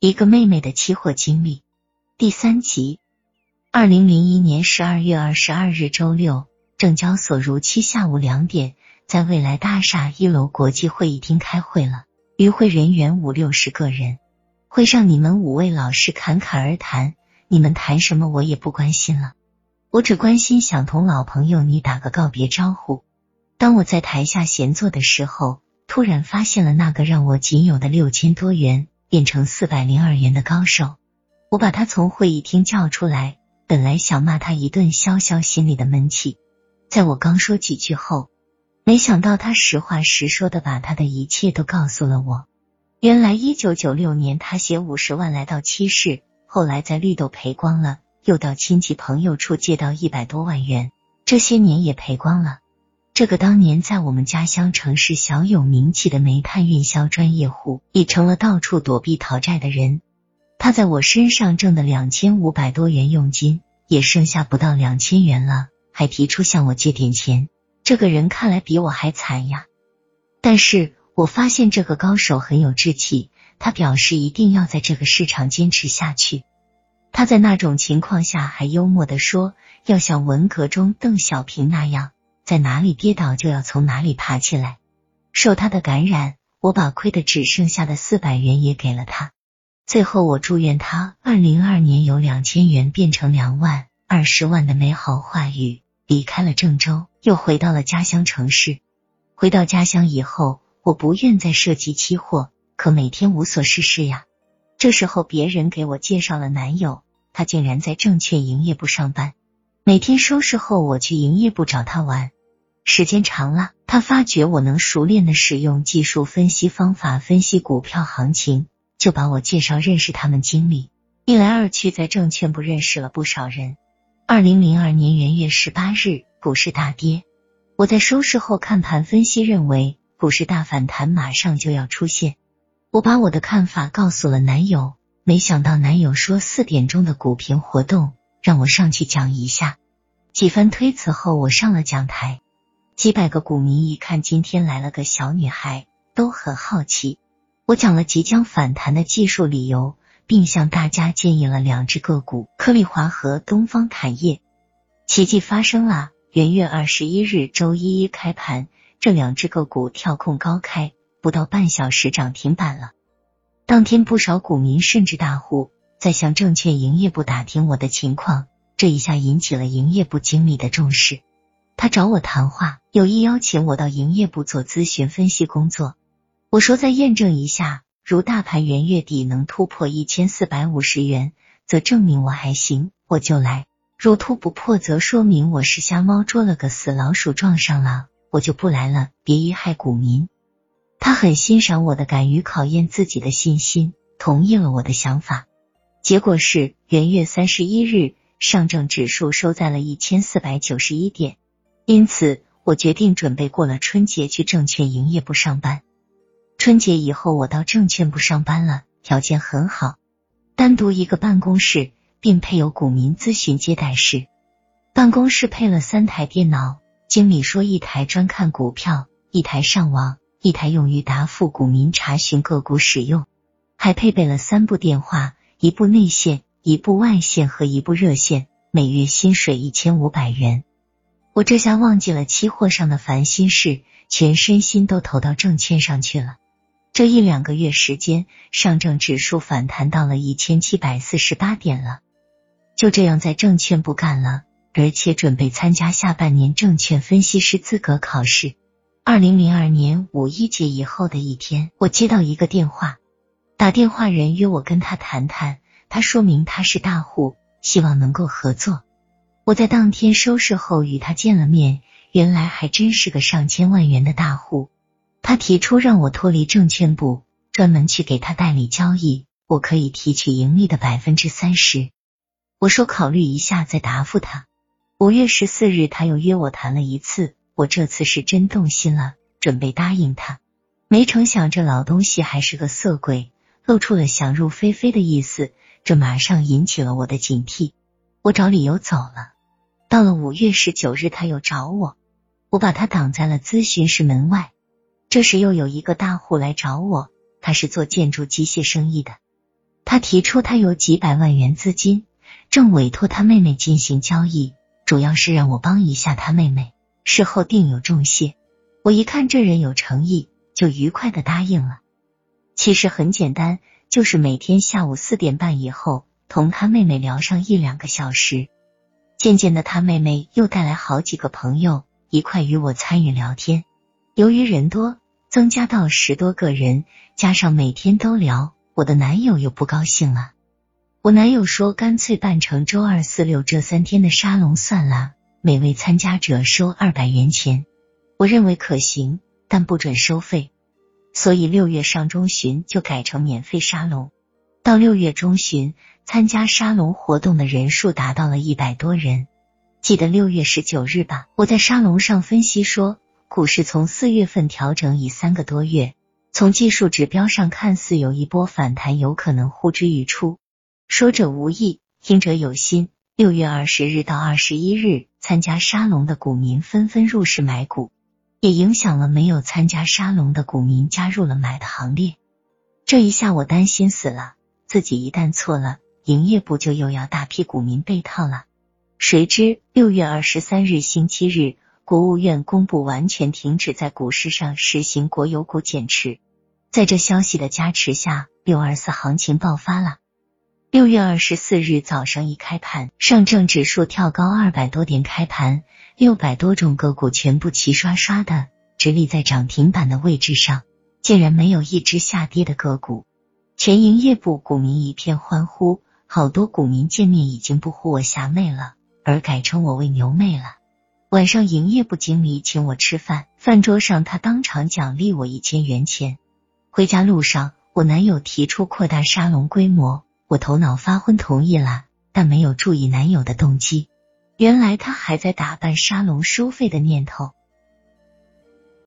一个妹妹的期货经历第三集。二零零一年十二月二十二日周六，证交所如期下午两点在未来大厦一楼国际会议厅开会了，与会人员五六十个人。会上你们五位老师侃侃而谈，你们谈什么我也不关心了，我只关心想同老朋友你打个告别招呼。当我在台下闲坐的时候，突然发现了那个让我仅有的六千多元。变成四百零二元的高手，我把他从会议厅叫出来，本来想骂他一顿消消心里的闷气。在我刚说几句后，没想到他实话实说的把他的一切都告诉了我。原来一九九六年他写五十万来到七市，后来在绿豆赔光了，又到亲戚朋友处借到一百多万元，这些年也赔光了。这个当年在我们家乡城市小有名气的煤炭运销专业户，已成了到处躲避讨债的人。他在我身上挣的两千五百多元佣金，也剩下不到两千元了，还提出向我借点钱。这个人看来比我还惨呀！但是我发现这个高手很有志气，他表示一定要在这个市场坚持下去。他在那种情况下还幽默的说，要像文革中邓小平那样。在哪里跌倒就要从哪里爬起来。受他的感染，我把亏的只剩下的四百元也给了他。最后，我祝愿他二零二年由两千元变成两万、二十万的美好话语。离开了郑州，又回到了家乡城市。回到家乡以后，我不愿再涉及期货，可每天无所事事呀。这时候，别人给我介绍了男友，他竟然在证券营业部上班。每天收拾后，我去营业部找他玩。时间长了，他发觉我能熟练的使用技术分析方法分析股票行情，就把我介绍认识他们经理。一来二去，在证券部认识了不少人。二零零二年元月十八日，股市大跌，我在收市后看盘分析，认为股市大反弹马上就要出现。我把我的看法告诉了男友，没想到男友说四点钟的股评活动让我上去讲一下。几番推辞后，我上了讲台。几百个股民一看今天来了个小女孩，都很好奇。我讲了即将反弹的技术理由，并向大家建议了两只个股：科力华和东方产业。奇迹发生了，元月二十一日周一一开盘，这两只个股跳空高开，不到半小时涨停板了。当天不少股民甚至大户在向证券营业部打听我的情况，这一下引起了营业部经理的重视。他找我谈话，有意邀请我到营业部做咨询分析工作。我说再验证一下，如大盘元月底能突破一千四百五十元，则证明我还行，我就来；若突不破，则说明我是瞎猫捉了个死老鼠撞上了，我就不来了。别贻害股民。他很欣赏我的敢于考验自己的信心，同意了我的想法。结果是元月三十一日，上证指数收在了一千四百九十一点。因此，我决定准备过了春节去证券营业部上班。春节以后，我到证券部上班了，条件很好，单独一个办公室，并配有股民咨询接待室。办公室配了三台电脑，经理说一台专看股票，一台上网，一台用于答复股民查询个股使用，还配备了三部电话，一部内线，一部外线和一部热线，每月薪水一千五百元。我这下忘记了期货上的烦心事，全身心都投到证券上去了。这一两个月时间，上证指数反弹到了一千七百四十八点了。就这样在证券不干了，而且准备参加下半年证券分析师资格考试。二零零二年五一节以后的一天，我接到一个电话，打电话人约我跟他谈谈，他说明他是大户，希望能够合作。我在当天收市后与他见了面，原来还真是个上千万元的大户。他提出让我脱离证券部，专门去给他代理交易，我可以提取盈利的百分之三十。我说考虑一下再答复他。五月十四日，他又约我谈了一次，我这次是真动心了，准备答应他。没成想这老东西还是个色鬼，露出了想入非非的意思，这马上引起了我的警惕。我找理由走了。到了五月十九日，他又找我，我把他挡在了咨询室门外。这时又有一个大户来找我，他是做建筑机械生意的。他提出他有几百万元资金，正委托他妹妹进行交易，主要是让我帮一下他妹妹，事后定有重谢。我一看这人有诚意，就愉快的答应了。其实很简单，就是每天下午四点半以后，同他妹妹聊上一两个小时。渐渐的，他妹妹又带来好几个朋友一块与我参与聊天。由于人多，增加到十多个人，加上每天都聊。我的男友又不高兴了。我男友说：“干脆办成周二、四、六这三天的沙龙算了，每位参加者收二百元钱。”我认为可行，但不准收费。所以六月上中旬就改成免费沙龙。到六月中旬，参加沙龙活动的人数达到了一百多人。记得六月十九日吧？我在沙龙上分析说，股市从四月份调整已三个多月。从技术指标上看似有一波反弹，有可能呼之欲出。说者无意，听者有心。六月二十日到二十一日，参加沙龙的股民纷纷入市买股，也影响了没有参加沙龙的股民加入了买的行列。这一下我担心死了，自己一旦错了，营业部就又要大批股民被套了。谁知六月二十三日星期日，国务院公布完全停止在股市上实行国有股减持。在这消息的加持下，六二四行情爆发了。六月二十四日早上一开盘，上证指数跳高二百多点，开盘六百多种个股全部齐刷刷的直立在涨停板的位置上，竟然没有一只下跌的个股。全营业部股民一片欢呼，好多股民见面已经不呼我霞妹了，而改称我为牛妹了。晚上营业部经理请我吃饭，饭桌上他当场奖励我一千元钱。回家路上，我男友提出扩大沙龙规模，我头脑发昏同意了，但没有注意男友的动机。原来他还在打扮沙龙收费的念头。